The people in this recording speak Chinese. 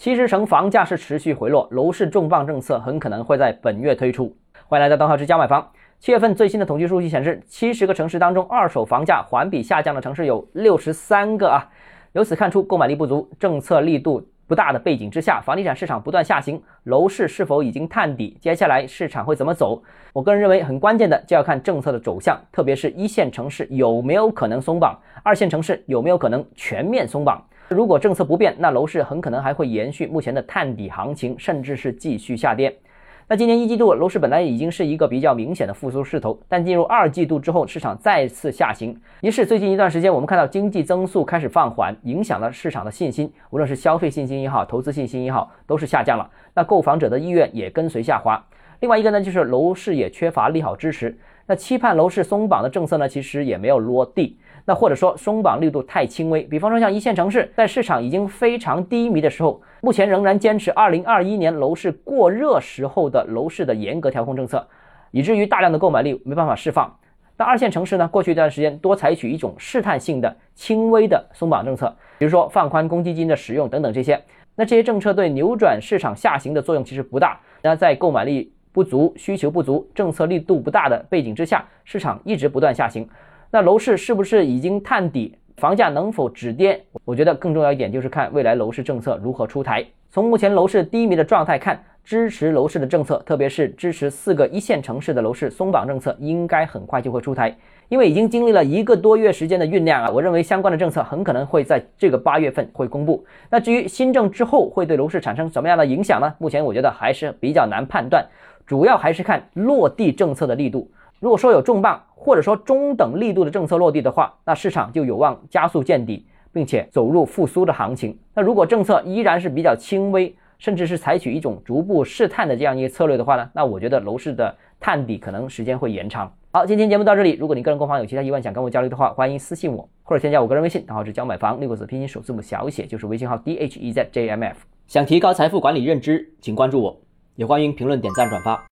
七十城房价是持续回落，楼市重磅政策很可能会在本月推出。欢迎来到东浩之家买房。七月份最新的统计数据显示，七十个城市当中，二手房价环比下降的城市有六十三个啊。由此看出，购买力不足，政策力度不大的背景之下，房地产市场不断下行，楼市是否已经探底？接下来市场会怎么走？我个人认为，很关键的就要看政策的走向，特别是一线城市有没有可能松绑，二线城市有没有可能全面松绑。如果政策不变，那楼市很可能还会延续目前的探底行情，甚至是继续下跌。那今年一季度楼市本来已经是一个比较明显的复苏势头，但进入二季度之后，市场再次下行。于是最近一段时间，我们看到经济增速开始放缓，影响了市场的信心，无论是消费信心也好，投资信心也好，都是下降了。那购房者的意愿也跟随下滑。另外一个呢，就是楼市也缺乏利好支持。那期盼楼市松绑的政策呢，其实也没有落地。那或者说松绑力度太轻微，比方说像一线城市，在市场已经非常低迷的时候，目前仍然坚持2021年楼市过热时候的楼市的严格调控政策，以至于大量的购买力没办法释放。那二线城市呢，过去一段时间多采取一种试探性的轻微的松绑政策，比如说放宽公积金的使用等等这些。那这些政策对扭转市场下行的作用其实不大。那在购买力不足、需求不足、政策力度不大的背景之下，市场一直不断下行。那楼市是不是已经探底？房价能否止跌？我觉得更重要一点就是看未来楼市政策如何出台。从目前楼市低迷的状态看，支持楼市的政策，特别是支持四个一线城市的楼市松绑政策，应该很快就会出台。因为已经经历了一个多月时间的酝酿啊，我认为相关的政策很可能会在这个八月份会公布。那至于新政之后会对楼市产生什么样的影响呢？目前我觉得还是比较难判断，主要还是看落地政策的力度。如果说有重磅或者说中等力度的政策落地的话，那市场就有望加速见底，并且走入复苏的行情。那如果政策依然是比较轻微，甚至是采取一种逐步试探的这样一个策略的话呢，那我觉得楼市的探底可能时间会延长。好，今天节目到这里。如果你个人购房有其他疑问想跟我交流的话，欢迎私信我或者添加我个人微信，账号是教买房六个字拼音首字母小写，就是微信号 d h e z j m f。想提高财富管理认知，请关注我，也欢迎评论、点赞、转发。